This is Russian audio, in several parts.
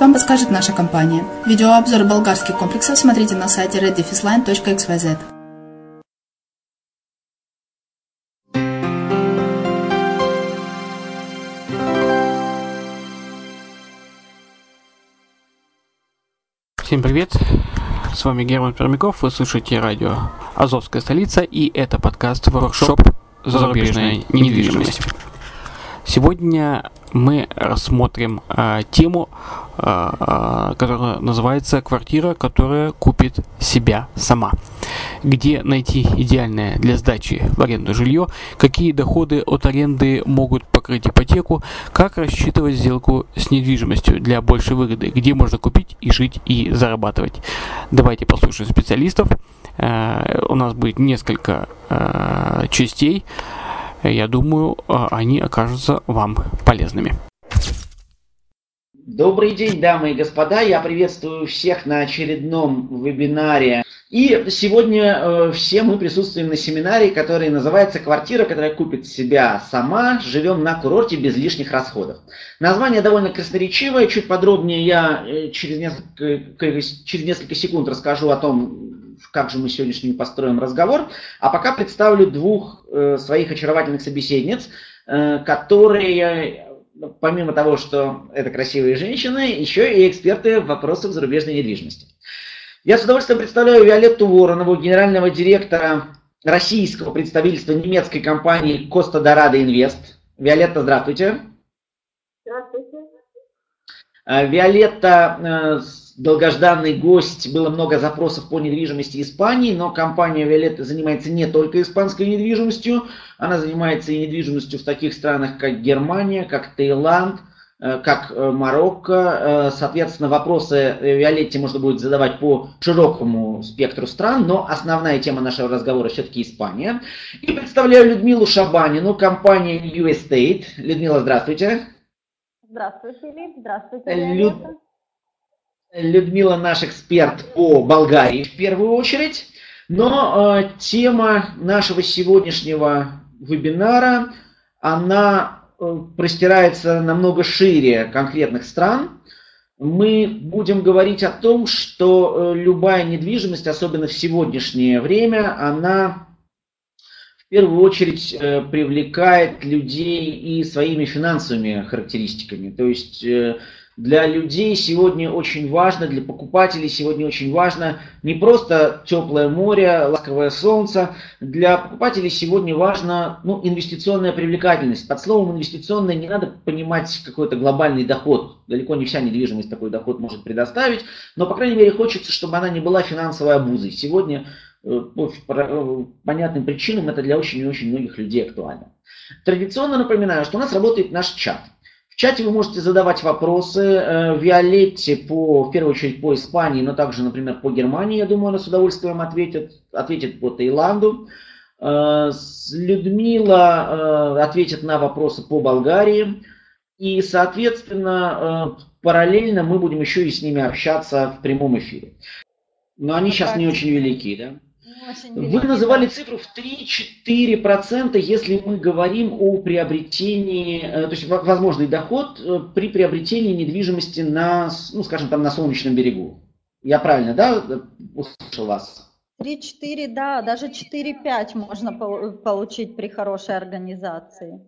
вам подскажет наша компания. Видеообзор болгарских комплексов смотрите на сайте reddefisline.xyz. Всем привет! С вами Герман Пермяков, вы слушаете радио «Азовская столица» и это подкаст «Воркшоп зарубежная недвижимость. Сегодня мы рассмотрим э, тему, э, которая называется «Квартира, которая купит себя сама». Где найти идеальное для сдачи в аренду жилье, какие доходы от аренды могут покрыть ипотеку, как рассчитывать сделку с недвижимостью для большей выгоды, где можно купить и жить и зарабатывать. Давайте послушаем специалистов. Э, у нас будет несколько э, частей. Я думаю, э, они окажутся вам полезными. Добрый день, дамы и господа. Я приветствую всех на очередном вебинаре. И сегодня э, все мы присутствуем на семинаре, который называется «Квартира, которая купит себя сама. Живем на курорте без лишних расходов». Название довольно красноречивое. Чуть подробнее я э, через несколько, через несколько секунд расскажу о том, как же мы сегодняшний построим разговор. А пока представлю двух э, своих очаровательных собеседниц, э, которые помимо того, что это красивые женщины, еще и эксперты в вопросах зарубежной недвижимости. Я с удовольствием представляю Виолетту Воронову, генерального директора российского представительства немецкой компании Коста Дорадо Инвест. Виолетта, здравствуйте. Здравствуйте. Э, Виолетта долгожданный гость, было много запросов по недвижимости Испании, но компания Виолетта занимается не только испанской недвижимостью, она занимается и недвижимостью в таких странах, как Германия, как Таиланд, э, как э, Марокко. Э, соответственно, вопросы Виолетте можно будет задавать по широкому спектру стран, но основная тема нашего разговора все-таки Испания. И представляю Людмилу Шабанину, компания New Estate. Людмила, здравствуйте. Здравствуйте, Филипп. Здравствуйте, Люд... Людмила наш эксперт по Болгарии в первую очередь. Но э, тема нашего сегодняшнего вебинара, она э, простирается намного шире конкретных стран. Мы будем говорить о том, что э, любая недвижимость, особенно в сегодняшнее время, она в первую очередь э, привлекает людей и своими финансовыми характеристиками. То есть э, для людей сегодня очень важно, для покупателей сегодня очень важно не просто теплое море, ласковое солнце. Для покупателей сегодня важно ну, инвестиционная привлекательность. Под словом инвестиционная не надо понимать какой-то глобальный доход. Далеко не вся недвижимость такой доход может предоставить. Но, по крайней мере, хочется, чтобы она не была финансовой обузой. Сегодня э, по э, понятным причинам это для очень и очень многих людей актуально. Традиционно напоминаю, что у нас работает наш чат – в чате вы можете задавать вопросы э, Виолетте, по, в первую очередь по Испании, но также, например, по Германии, я думаю, она с удовольствием ответит, ответит по Таиланду. Э, Людмила э, ответит на вопросы по Болгарии. И, соответственно, параллельно мы будем еще и с ними общаться в прямом эфире. Но они сейчас не очень велики, да? Вы называли цифру в 3-4%, если мы говорим о приобретении, э, то есть возможный доход э, при приобретении недвижимости на, ну, скажем, там на солнечном берегу. Я правильно, да, услышал вас? 3-4, да, даже 4-5 можно получить при хорошей организации.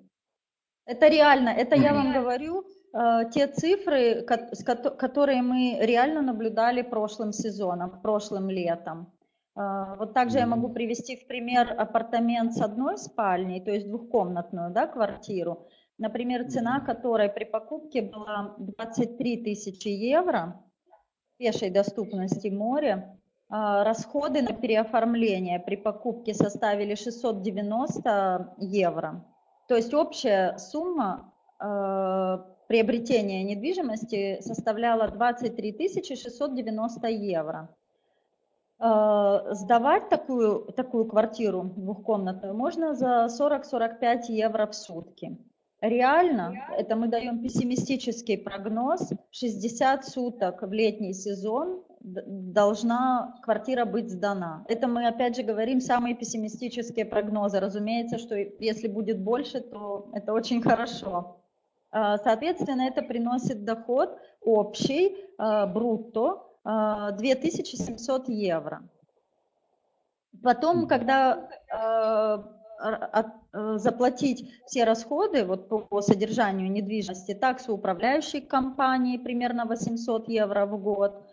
Это реально, это я вам говорю, э, те цифры, которые мы реально наблюдали прошлым сезоном, прошлым летом. А, вот также я могу привести в пример апартамент с одной спальней, то есть двухкомнатную да, квартиру, например, цена которой при покупке была 23 тысячи евро, пешей доступности моря, а, расходы на переоформление при покупке составили 690 евро. То есть общая сумма э, приобретения недвижимости составляла 23 690 евро. Э, сдавать такую, такую квартиру двухкомнатную можно за 40-45 евро в сутки. Реально, это мы даем пессимистический прогноз, 60 суток в летний сезон должна квартира быть сдана. Это мы опять же говорим самые пессимистические прогнозы. Разумеется, что если будет больше, то это очень хорошо. Э, соответственно, это приносит доход общий, э, брутто, 2700 евро. Потом, когда э, э, заплатить все расходы вот по содержанию недвижимости, таксу управляющей компании примерно 800 евро в год,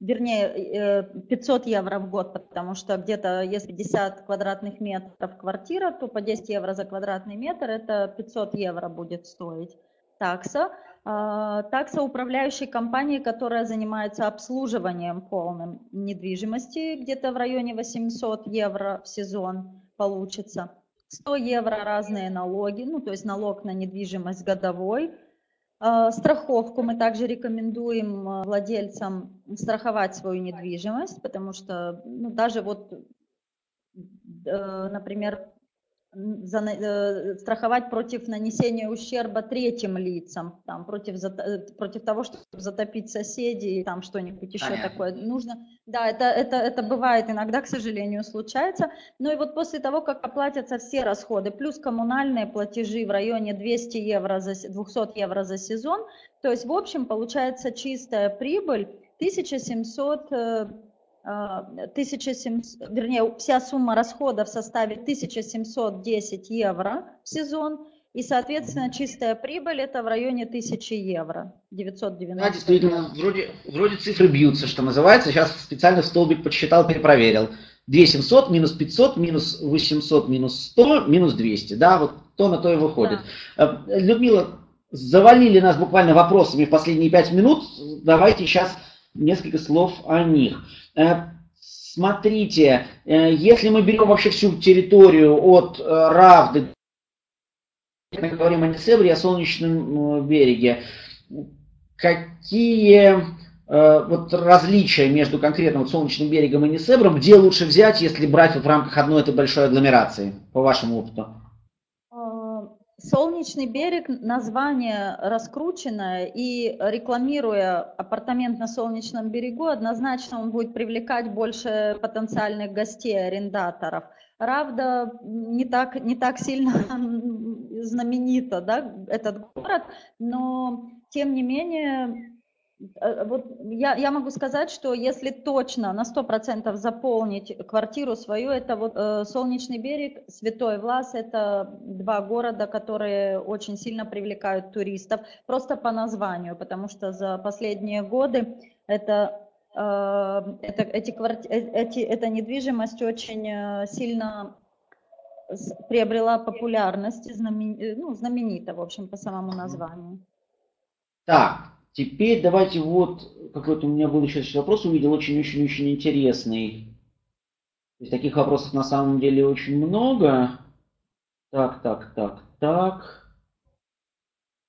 вернее, 500 евро в год, потому что где-то если 50 квадратных метров квартира, то по 10 евро за квадратный метр это 500 евро будет стоить такса. А, такса управляющей компании, которая занимается обслуживанием полным недвижимости, где-то в районе 800 евро в сезон получится. 100 евро разные налоги, ну то есть налог на недвижимость годовой. А, страховку мы также рекомендуем а, владельцам страховать свою недвижимость, потому что ну, даже вот, э, например, страховать против нанесения ущерба третьим лицам, там, против, э, против того, чтобы затопить соседей, там что-нибудь еще Понятно. такое нужно. Да, это, это, это бывает иногда, к сожалению, случается. Но и вот после того, как оплатятся все расходы, плюс коммунальные платежи в районе 200 евро за, 200 евро за сезон, то есть в общем получается чистая прибыль 1700 1700, а, вернее, вся сумма расходов составит 1710 евро в сезон, и, соответственно, чистая прибыль это в районе 1000 евро, 990. Да, действительно, вроде, вроде цифры бьются, что называется. Сейчас специально в столбик подсчитал, перепроверил. 2700 минус 500 минус 800 минус 100 минус 200. Да, вот то на то и выходит. Да. Э, Людмила, завалили нас буквально вопросами в последние пять минут. Давайте сейчас несколько слов о них. Э, смотрите, э, если мы берем вообще всю территорию от э, Равды, мы говорим о Несебре, о Солнечном береге, какие вот различия между конкретно вот Солнечным берегом и Несебром, где лучше взять, если брать вот в рамках одной этой большой агломерации, по вашему опыту? Солнечный берег, название раскрученное, и рекламируя апартамент на Солнечном берегу, однозначно он будет привлекать больше потенциальных гостей, арендаторов. Равда не так, не так сильно знаменита, да, этот город, но тем не менее вот я, я могу сказать, что если точно на 100% заполнить квартиру свою, это вот э, Солнечный берег, Святой Влас, это два города, которые очень сильно привлекают туристов, просто по названию, потому что за последние годы это, э, это, эти кварти, э, эти, эта недвижимость очень э, сильно приобрела популярность, знамен, ну, знаменита, в общем, по самому названию. Так, Теперь давайте вот, какой-то у меня был еще вопрос, увидел очень-очень-очень интересный. То есть таких вопросов на самом деле очень много. Так, так, так, так.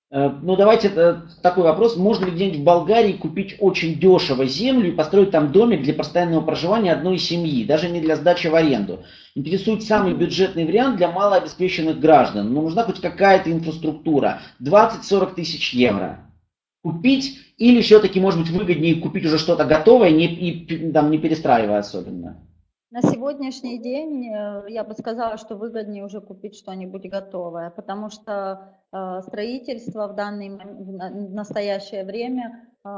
Э, ну, давайте это, такой вопрос. Можно ли где-нибудь в Болгарии купить очень дешево землю и построить там домик для постоянного проживания одной семьи, даже не для сдачи в аренду? Интересует самый бюджетный вариант для малообеспеченных граждан. Но нужна хоть какая-то инфраструктура. 20-40 тысяч евро купить, или все-таки, может быть, выгоднее купить уже что-то готовое не, и там, не перестраивая особенно? На сегодняшний день э, я бы сказала, что выгоднее уже купить что-нибудь готовое, потому что э, строительство в данное в настоящее время э,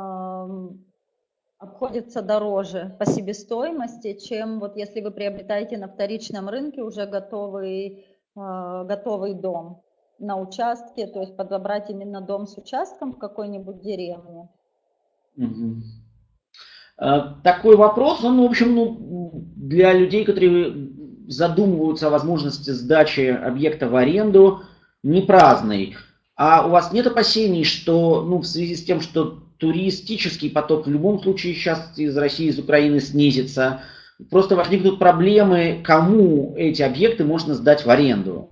обходится дороже по себестоимости, чем вот если вы приобретаете на вторичном рынке уже готовый, э, готовый дом на участке, то есть подобрать именно дом с участком в какой-нибудь деревне. Угу. Такой вопрос, он, в общем, ну, для людей, которые задумываются о возможности сдачи объекта в аренду, не праздный. А у вас нет опасений, что ну, в связи с тем, что туристический поток в любом случае сейчас из России, из Украины снизится, просто возникнут проблемы, кому эти объекты можно сдать в аренду?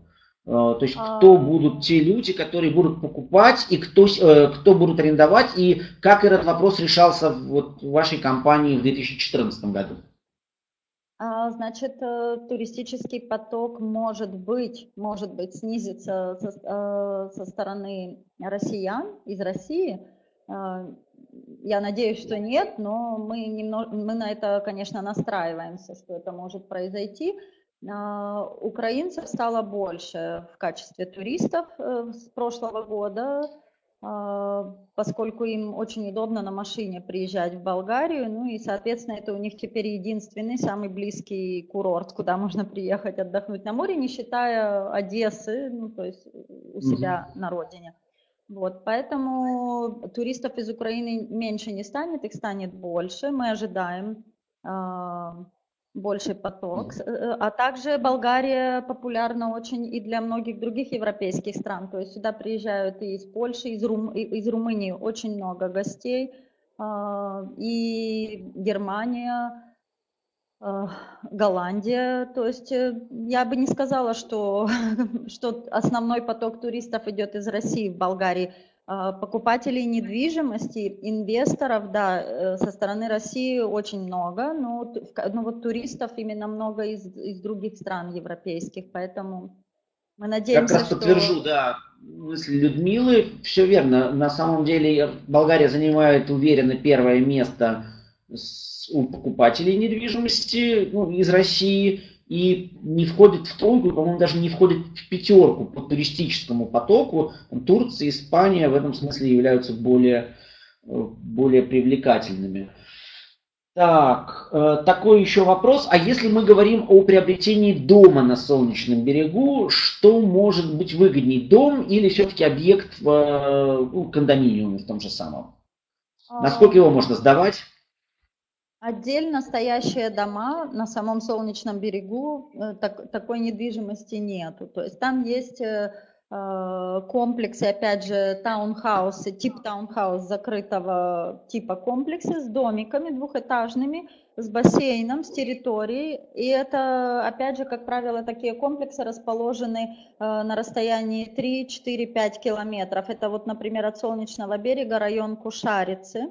Э, то есть кто а. будут те люди, которые будут покупать и кто, э, кто будут арендовать и как этот вопрос решался вот в вашей компании в 2014 году? А, значит, э, туристический поток может быть, может быть снизится со, со стороны россиян из России. Я надеюсь, что нет, но мы, немного, мы на это, конечно, настраиваемся, что это может произойти. А, украинцев стало больше в качестве туристов э, с прошлого года, а, поскольку им очень удобно на машине приезжать в Болгарию, ну и, соответственно, это у них теперь единственный, самый близкий курорт, куда можно приехать отдохнуть на море, не считая Одессы, ну, то есть у себя mm-hmm. на родине. Вот, поэтому туристов из Украины меньше не станет, их станет больше. Мы ожидаем э, больший поток. Э, а также Болгария популярна очень и для многих других европейских стран. То есть сюда приезжают и из Польши, из, Рум, из Румынии очень много гостей, э, и Германия, э, Голландия. То есть я бы не сказала, что, что основной поток туристов идет из России в Болгарии. А, покупателей недвижимости, инвесторов, да, э, со стороны России очень много, но ну, вот туристов именно много из, из других стран европейских, поэтому мы надеемся, как раз подтвержу, что... да, мысли Людмилы, все верно, на самом деле Болгария занимает уверенно первое место у покупателей недвижимости ну, из России, и не входит в тройку, по-моему, даже не входит в пятерку по туристическому потоку. Турция, Испания в этом смысле являются более, более привлекательными. Так, э, такой еще вопрос. А если мы говорим о приобретении дома на Солнечном берегу, что может быть выгоднее, дом или все-таки объект в э, ну, кондоминиуме в том же самом? А. Насколько его можно сдавать? Отдельно стоящие дома на самом Солнечном берегу э, так, такой недвижимости нету. То есть там есть э, э, комплексы, опять же, таунхаусы, тип таунхаус закрытого типа комплексы с домиками двухэтажными, с бассейном, с территорией. И это, опять же, как правило, такие комплексы расположены на расстоянии 3, 4, 5 километров. Это вот, например, от Солнечного берега район Кушарицы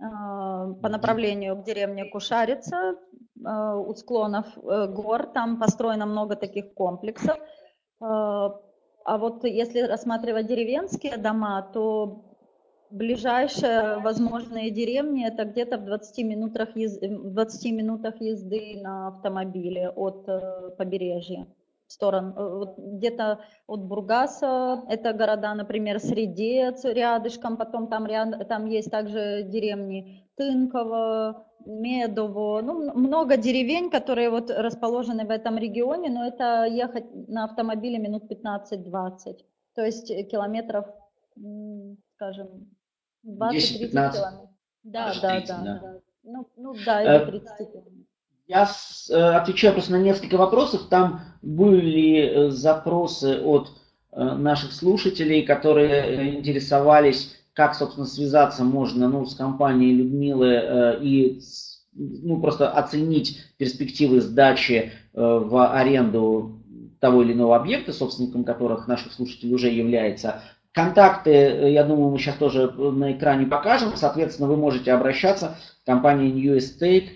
по направлению к деревне Кушарица, а, у склонов э, гор, там построено много таких комплексов. А, вот если рассматривать деревенские дома, то ближайшие возможные деревни это где-то в 20 минутах, ез... 20 минутах езды на автомобиле от э, побережья сторон. Э, вот где-то от Бургаса, это города, например, Средец рядышком, потом там, ряд, там есть также деревни Тынково, Медово, ну, много деревень, которые вот расположены в этом регионе, но это ехать на автомобиле минут 15-20, то есть километров, скажем, 20-30 километров. Да, да, да, да, да. Ну, ну да, это 30 э, километров. Я э, отвечаю просто на несколько вопросов. Там были э, запросы от э, наших слушателей, которые интересовались, как, собственно, связаться можно ну, с компанией Людмилы и ну, просто оценить перспективы сдачи в аренду того или иного объекта, собственником которых наших слушателей уже является. Контакты, я думаю, мы сейчас тоже на экране покажем. Соответственно, вы можете обращаться к компании New Estate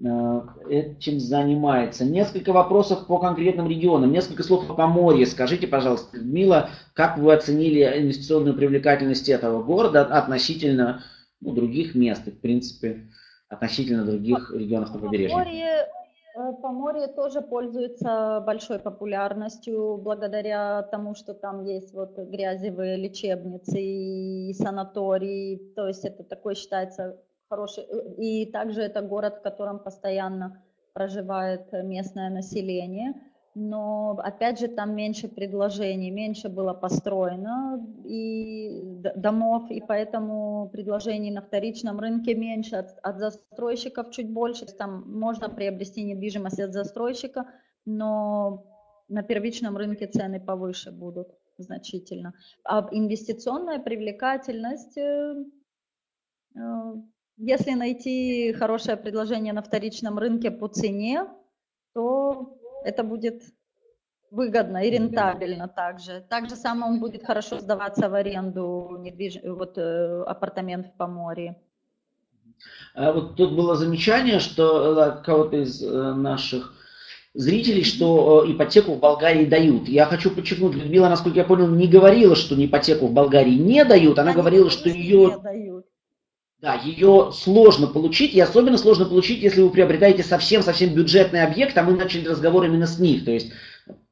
этим занимается. Несколько вопросов по конкретным регионам, несколько слов о Поморье. Скажите, пожалуйста, Людмила, как вы оценили инвестиционную привлекательность этого города относительно ну, других мест в принципе, относительно других регионов на побережье? Поморье, э, Поморье тоже пользуется большой популярностью благодаря тому, что там есть вот грязевые лечебницы и санатории. То есть это такой считается хороший. Э, и также это город, в котором постоянно проживает местное население. Но опять же там меньше предложений, меньше было построено и домов, и поэтому предложений на вторичном рынке меньше, от, от застройщиков чуть больше. Там можно приобрести недвижимость от застройщика, но на первичном рынке цены повыше будут значительно. А инвестиционная привлекательность э, э, если найти хорошее предложение на вторичном рынке по цене, то это будет выгодно и рентабельно также. Также само он будет хорошо сдаваться в аренду недвиж... вот, э, апартамент в Поморье. А вот тут было замечание, что э, кого-то из э, наших зрителей, что ипотеку в Болгарии дают. Я хочу подчеркнуть, Людмила, насколько я понял, не говорила, что ипотеку в Болгарии не дают, она Они говорила, что ее... Дают. Да, ее сложно получить, и особенно сложно получить, если вы приобретаете совсем-совсем бюджетный объект, а мы начали разговор именно с них. То есть,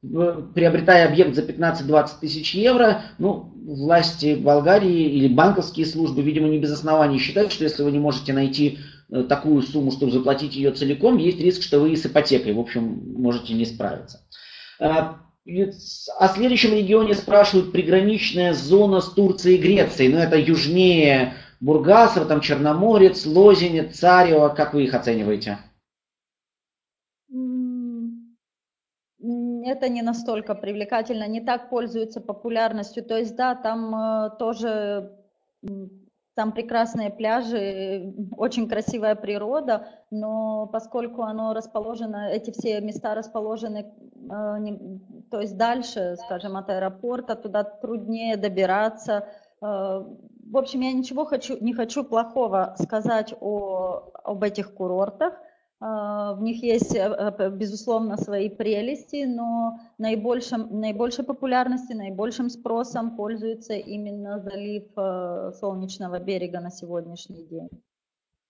приобретая объект за 15-20 тысяч евро, ну, власти Болгарии или банковские службы, видимо, не без оснований считают, что если вы не можете найти э, такую сумму, чтобы заплатить ее целиком, есть риск, что вы с ипотекой, в общем, можете не справиться. Э, о следующем регионе спрашивают приграничная зона с Турцией и Грецией. Но ну, это южнее Бургасова, там Черноморец, Лозенец, Царево. Как вы их оцениваете? Это не настолько привлекательно, не так пользуется популярностью. То есть, да, там э, тоже там прекрасные пляжи, очень красивая природа, но поскольку оно расположено, эти все места расположены, э, не, то есть дальше, скажем, от аэропорта, туда труднее добираться. Э, в общем, я ничего хочу, не хочу плохого сказать о, об этих курортах, а, в них есть, э, э, безусловно, свои прелести, но наибольшим, наибольшей популярностью, наибольшим спросом пользуется именно залив э, Солнечного берега на сегодняшний день.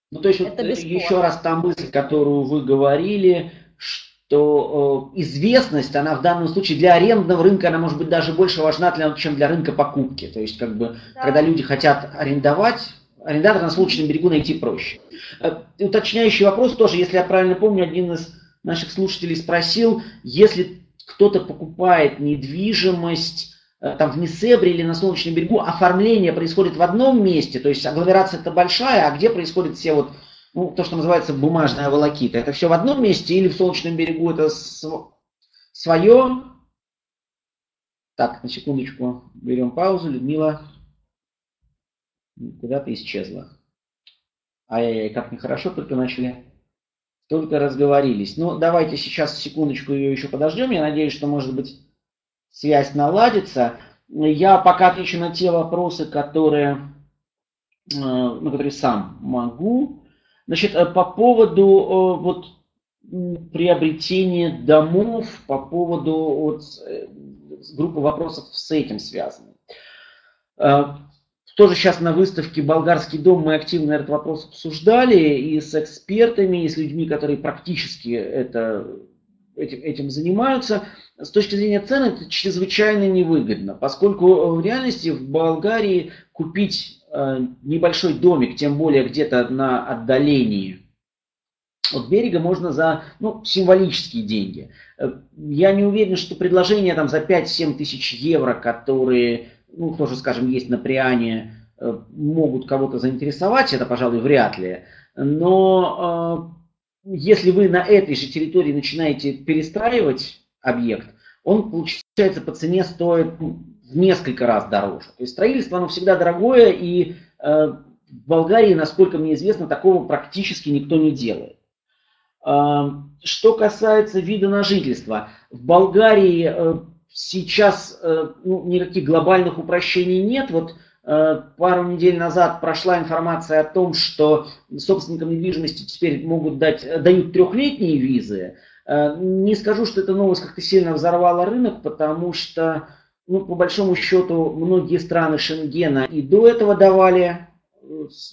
Ну, то есть, Это вот еще раз та мысль, которую вы говорили, что э, известность, она в данном случае для арендного рынка, она может быть даже больше важна, для, чем для рынка покупки. То есть, как бы, да. когда люди хотят арендовать, арендатора на Солнечном берегу найти проще. Э, уточняющий вопрос тоже, если я правильно помню, один из наших слушателей спросил, если кто-то покупает недвижимость э, там в Несебре или на Солнечном берегу, оформление происходит в одном месте, то есть агломерация это большая, а где происходит все вот, ну, то, что называется бумажная волокита, это все в одном месте или в Солнечном берегу это свое? Так, на секундочку, берем паузу, Людмила куда-то исчезла. Ай-яй-яй, как нехорошо, только начали, только разговорились. Ну, давайте сейчас секундочку ее еще подождем. Я надеюсь, что, может быть, связь наладится. Я пока отвечу на те вопросы, которые, э, на которые сам могу. Значит, э, по поводу э, вот приобретения домов, по поводу вот, группы вопросов с этим связаны. Тоже сейчас на выставке «Болгарский дом» мы активно этот вопрос обсуждали и с экспертами, и с людьми, которые практически это, этим, этим занимаются. С точки зрения цен это чрезвычайно невыгодно, поскольку в реальности в Болгарии купить э, небольшой домик, тем более где-то на отдалении от берега можно за ну, символические деньги. Э, я не уверен, что предложения там, за 5-7 тысяч евро, которые ну, тоже, скажем, есть на Приане, э, могут кого-то заинтересовать, это, пожалуй, вряд ли. Но э, если вы на этой же территории начинаете перестраивать объект, он, получается, по цене стоит ну, в несколько раз дороже. То есть строительство, оно всегда дорогое, и э, в Болгарии, насколько мне известно, такого практически никто не делает. Что касается вида на жительство, в Болгарии сейчас э, ну, никаких глобальных упрощений нет. Вот э, пару недель назад прошла информация о том, что собственникам недвижимости теперь могут дать, дают трехлетние визы. Э, не скажу, что эта новость как-то сильно взорвала рынок, потому что, ну, по большому счету, многие страны Шенгена и до этого давали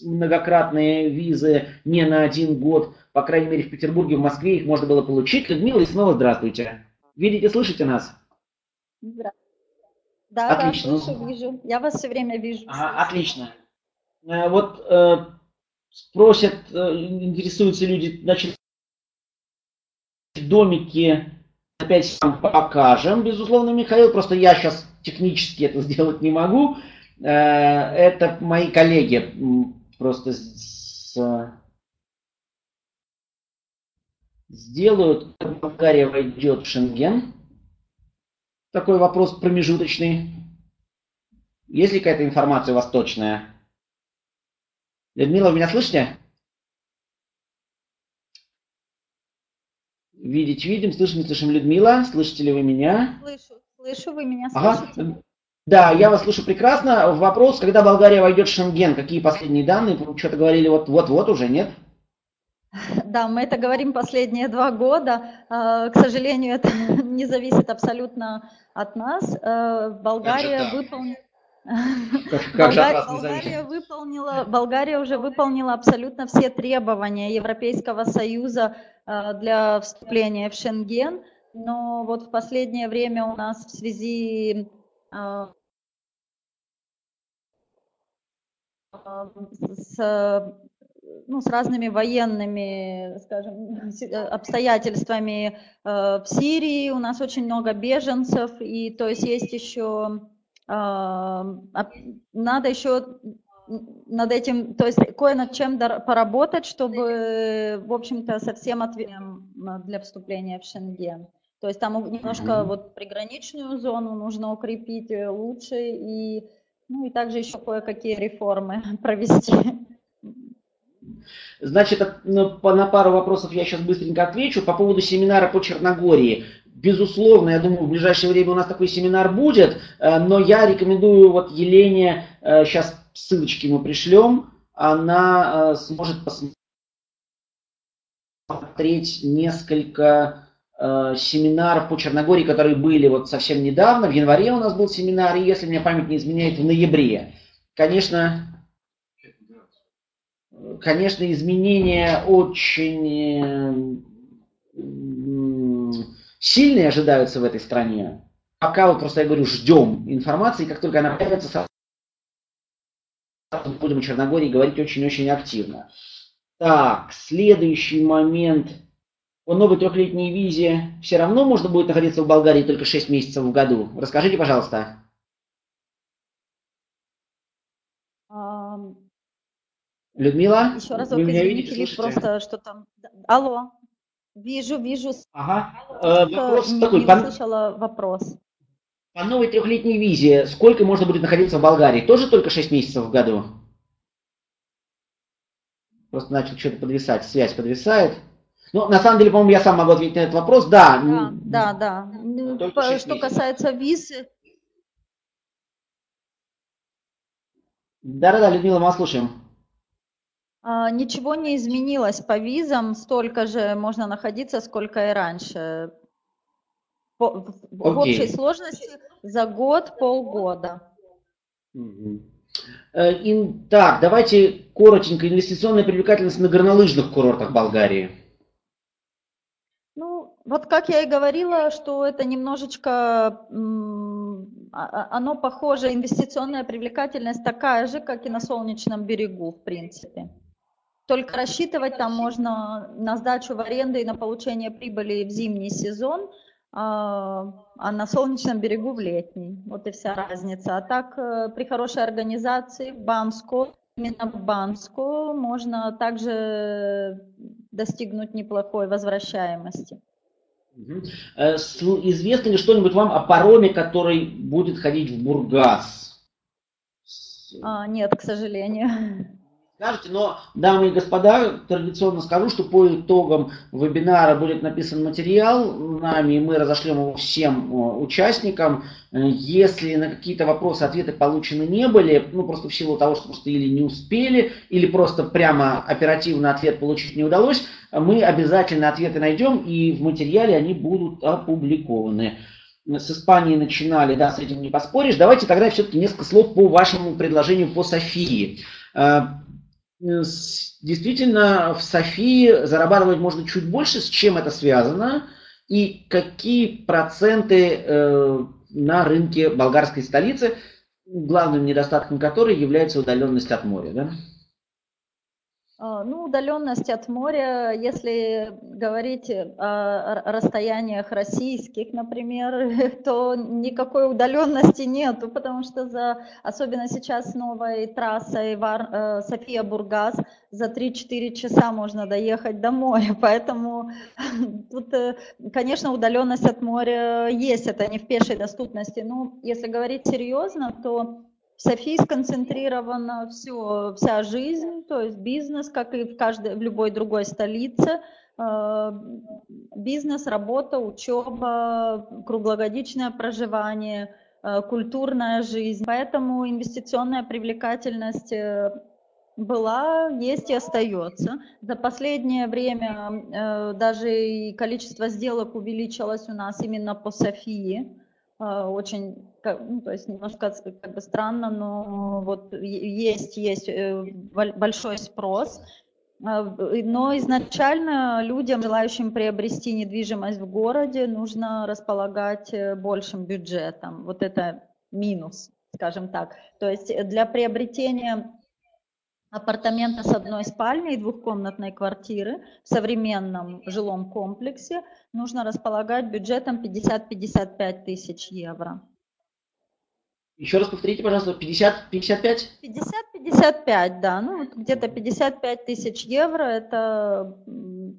многократные визы не на один год. По крайней мере, в Петербурге, в Москве их можно было получить. Людмила, и снова здравствуйте. Видите, слышите нас? Да, отлично. да, слышу, вижу. Я вас все время вижу. А, отлично. Э, вот э, спросят, э, интересуются люди, значит, домики опять вам покажем, безусловно, Михаил, просто я сейчас технически это сделать не могу. Э, это мои коллеги просто с, сделают, Болгария войдет в Шенген. Такой вопрос промежуточный. Есть ли какая-то информация у вас точная? Людмила, вы меня слышите? Видеть видим, слышим, не слышим. Людмила, слышите ли вы меня? Слышу, слышу, вы меня слышите? Ага. Да, я вас слышу прекрасно. Вопрос, когда Болгария войдет в Шенген, какие последние данные? Что-то говорили вот-вот уже, нет? Да, мы это говорим последние два года. А, к сожалению, это не зависит абсолютно от нас. Э, Болгария выполнила... Болгария, выполнила, Болгария уже выполнила абсолютно все требования Европейского Союза э, для вступления в Шенген, но вот в последнее время у нас в связи э, с ну, с разными военными, скажем, обстоятельствами в Сирии. У нас очень много беженцев, и то есть есть еще надо еще над этим, то есть кое над чем поработать, чтобы, в общем-то, совсем ответим для вступления в Шенген. То есть там немножко mm-hmm. вот приграничную зону нужно укрепить э, лучше и, ну и также еще кое-какие реформы провести. Значит, ну, на пару вопросов я сейчас быстренько отвечу. По поводу семинара по Черногории. Безусловно, я думаю, в ближайшее время у нас такой семинар будет, э, но я рекомендую вот Елене, сейчас э, ссылочки мы пришлем, она э, сможет посмотреть несколько семинаров по Черногории, которые были вот совсем недавно. В январе у нас был семинар, и если мне память не изменяет, в ноябре. Конечно, конечно, изменения очень сильные ожидаются в этой стране. Пока вот просто я говорю, ждем информации, как только она появится, сразу будем о Черногории говорить очень-очень активно. Так, следующий момент. По новой трехлетней визе все равно можно будет находиться в Болгарии только 6 месяцев в году. Расскажите, пожалуйста. Людмила? Еще разок, вы меня извините, видите, просто что там. Алло. Вижу, вижу. Ага. Э, вопрос не, такой. Не по... слышала вопрос. По новой трехлетней визе сколько можно будет находиться в Болгарии? Тоже только 6 месяцев в году? Просто начал что-то подвисать, связь подвисает. Ну, на самом деле, по-моему, я сам могу ответить на этот вопрос. Да, да, да. да. По, что месяцев. касается визы. Да-да-да, Людмила, мы вас слушаем. А, ничего не изменилось по визам, столько же можно находиться, сколько и раньше. По, в, в общей сложности за год полгода. Угу. Так, давайте коротенько. Инвестиционная привлекательность на горнолыжных курортах Болгарии. Ну, вот как я и говорила, что это немножечко, а, а, оно похоже, инвестиционная привлекательность такая же, как и на солнечном берегу, в принципе. Только рассчитывать там можно на сдачу в аренду и на получение прибыли в зимний сезон, а, а на солнечном берегу в летний. Вот и вся разница. А так э, при хорошей организации в Банску, именно в Банску, можно также достигнуть неплохой возвращаемости. Э, известно ли что-нибудь вам о пароме, который будет ходить в Бургас? А, нет, к сожалению скажете, но, дамы и господа, традиционно скажу, что по итогам вебинара будет написан материал нами, и мы разошлем его всем э, участникам. Э, если на какие-то вопросы ответы получены не были, ну просто в силу того, что просто или не успели, или просто прямо оперативно ответ получить не удалось, мы обязательно ответы найдем, и в материале они будут опубликованы с Испанией начинали, да, с этим не поспоришь. Давайте тогда все-таки несколько слов по вашему предложению по Софии. Э, действительно в Софии зарабатывать можно чуть больше, с чем это связано и какие проценты э, на рынке болгарской столицы, главным недостатком которой является удаленность от моря. Да? А, ну, удаленность от моря, если говорить о расстояниях российских, например, то никакой удаленности нету, потому что за, особенно сейчас с новой трассой э, София-Бургас за 3-4 часа можно доехать до моря, поэтому тут, э, конечно, удаленность от моря есть, это не в пешей доступности, но если говорить серьезно, то Софии сконцентрирована все, вся жизнь, то есть бизнес, как и в, каждой, в любой другой столице. Э, бизнес, работа, учеба, круглогодичное проживание, э, культурная жизнь. Поэтому инвестиционная привлекательность э, была, есть и остается. За последнее время даже и количество сделок увеличилось у нас именно по Софии. Очень ну, то есть немножко как бы странно, но вот есть, есть э, большой спрос. А, но изначально людям, желающим приобрести недвижимость в городе, нужно располагать э, большим бюджетом. Вот это минус, скажем так. То есть для приобретения апартамента с одной спальней и двухкомнатной квартиры в современном жилом комплексе нужно располагать бюджетом 50-55 тысяч евро. Еще раз повторите, пожалуйста, 50, 55? 50-55, да, ну где-то 55 тысяч евро, это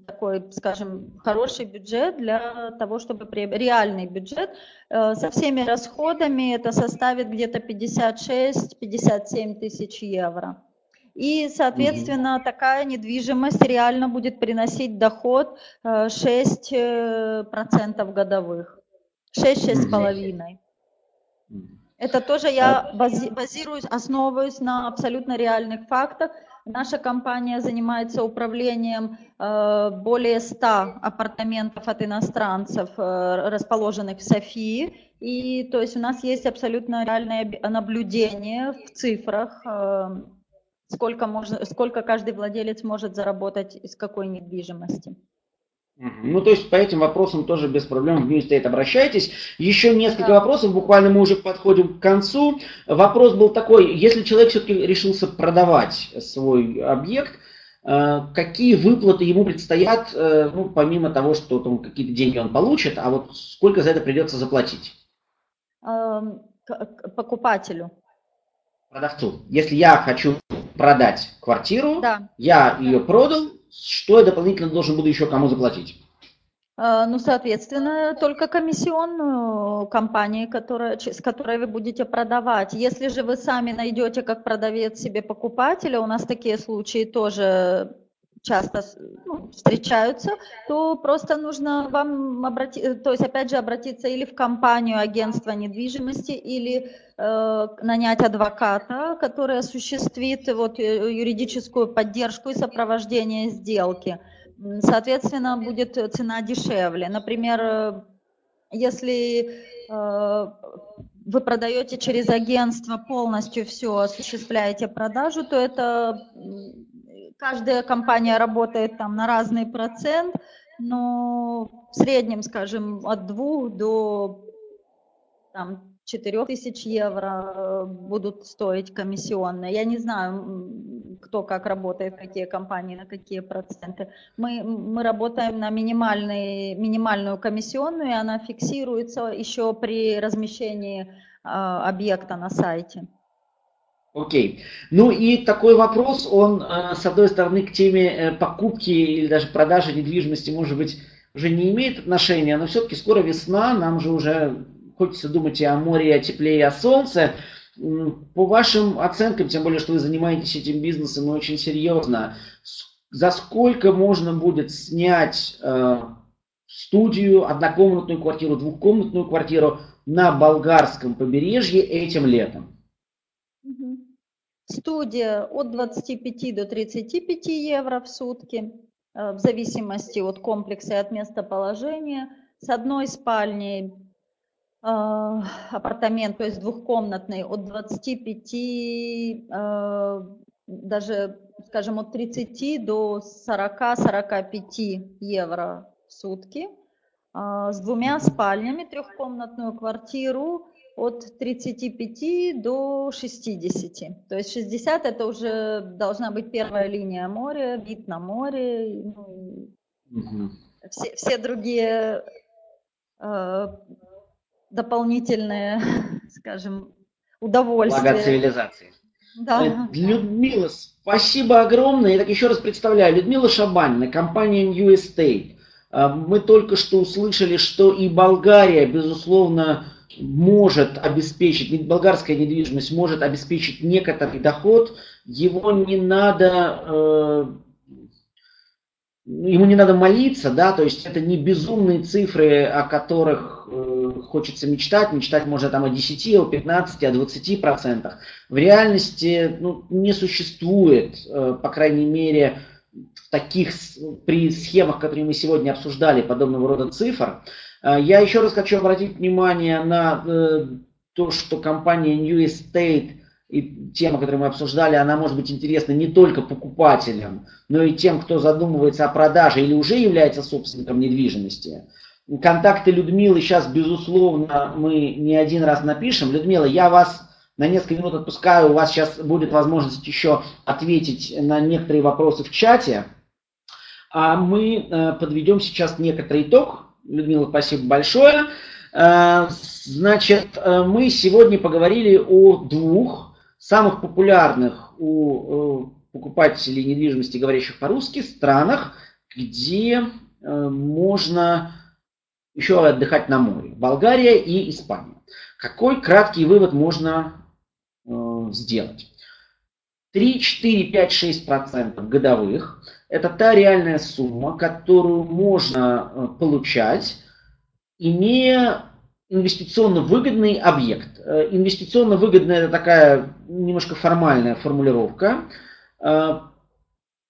такой, скажем, хороший бюджет для того, чтобы реальный бюджет э, со всеми расходами это составит где-то 56-57 тысяч евро. И, соответственно, угу. такая недвижимость реально будет приносить доход 6% э, э, годовых. 6-6,5%. Угу. Это тоже я базируюсь, основываюсь на абсолютно реальных фактах. Наша компания занимается управлением э, более 100 апартаментов от иностранцев, э, расположенных в Софии. И то есть у нас есть абсолютно реальное наблюдение в цифрах, э, сколько, можно, сколько каждый владелец может заработать из какой недвижимости. Ну, то есть по этим вопросам тоже без проблем в State обращайтесь. Еще несколько да. вопросов, буквально мы уже подходим к концу. Вопрос был такой, если человек все-таки решился продавать свой объект, э, какие выплаты ему предстоят, э, ну, помимо того, что там какие-то деньги он получит, а вот сколько за это придется заплатить? Эм, покупателю. Продавцу. Если я хочу продать квартиру, да. я ее продал, что я дополнительно должен буду еще кому заплатить? А, ну, соответственно, только комиссионную компании, которая, с которой вы будете продавать. Если же вы сами найдете как продавец себе покупателя, у нас такие случаи тоже часто ну, встречаются, то просто нужно вам обратиться, то есть опять же обратиться или в компанию агентства недвижимости, или э, нанять адвоката, который осуществит вот, э, юридическую поддержку и сопровождение сделки. Соответственно, будет цена дешевле. Например, э, если э, вы продаете через агентство, полностью все осуществляете продажу, то это каждая компания работает там на разный процент, но в среднем, скажем, от двух до там, 4 тысяч евро э, будут стоить комиссионные. Я не знаю, кто как работает, какие компании, на какие проценты. Мы, мы работаем на минимальный, минимальную комиссионную, и она фиксируется еще при размещении э, объекта на сайте. Окей. Ну и такой вопрос, он, э, с одной стороны, к теме э, покупки или даже продажи недвижимости, может быть, уже не имеет отношения, но все-таки скоро весна, нам же уже хочется думать и о море, и о тепле, и о солнце. По вашим оценкам, тем более, что вы занимаетесь этим бизнесом очень серьезно, за сколько можно будет снять э, студию, однокомнатную квартиру, двухкомнатную квартиру на болгарском побережье этим летом? Студия от 25 до 35 евро в сутки, э, в зависимости от комплекса и от местоположения. С одной спальней э, апартамент, то есть двухкомнатный, от 25, э, даже, скажем, от 30 до 40-45 евро в сутки. С двумя спальнями, трехкомнатную квартиру от 35 до 60. То есть 60 это уже должна быть первая линия моря, вид на море, ну, угу. все, все другие э, дополнительные, скажем, удовольствия. Блага цивилизации. Да. Э, Людмила, спасибо огромное. Я так еще раз представляю. Людмила Шабанина, компания New Estate. Э, мы только что услышали, что и Болгария, безусловно, может обеспечить, болгарская недвижимость может обеспечить некоторый доход, его не надо, э, ему не надо молиться, да, то есть это не безумные цифры, о которых э, хочется мечтать, мечтать можно там о 10, о 15, о 20 процентах. В реальности ну, не существует, э, по крайней мере, в таких, при схемах, которые мы сегодня обсуждали, подобного рода цифр. А, я еще раз хочу обратить внимание на э, то, что компания New Estate и тема, которую мы обсуждали, она может быть интересна не только покупателям, но и тем, кто задумывается о продаже или уже является собственником недвижимости. Контакты Людмилы сейчас, безусловно, мы не один раз напишем. Людмила, я вас на несколько минут отпускаю. У вас сейчас будет возможность еще ответить на некоторые вопросы в чате. А мы э, подведем сейчас некоторый итог. Людмила, спасибо большое. Э, значит, э, мы сегодня поговорили о двух самых популярных у покупателей недвижимости, говорящих по-русски, странах, где можно еще отдыхать на море. Болгария и Испания. Какой краткий вывод можно сделать? 3, 4, 5, 6 процентов годовых – это та реальная сумма, которую можно э, получать, имея инвестиционно выгодный объект. Э, инвестиционно выгодная – это такая немножко формальная формулировка, э,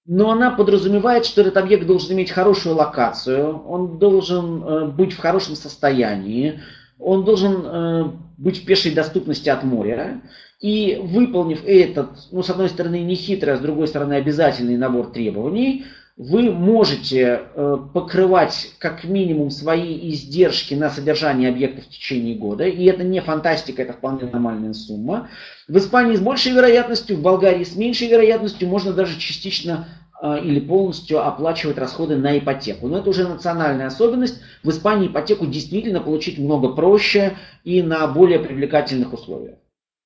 но она подразумевает, что этот объект должен иметь хорошую локацию, он должен быть в хорошем состоянии, он должен быть в пешей доступности от моря, и выполнив этот, ну, с одной стороны, не хитрый, а с другой стороны, обязательный набор требований, вы можете э, покрывать как минимум свои издержки на содержание объекта в течение года, и это не фантастика, это вполне нормальная сумма. В Испании с большей вероятностью, в Болгарии с меньшей вероятностью можно даже частично э, или полностью оплачивать расходы на ипотеку. Но это уже национальная особенность. В Испании ипотеку действительно получить много проще и на более привлекательных условиях.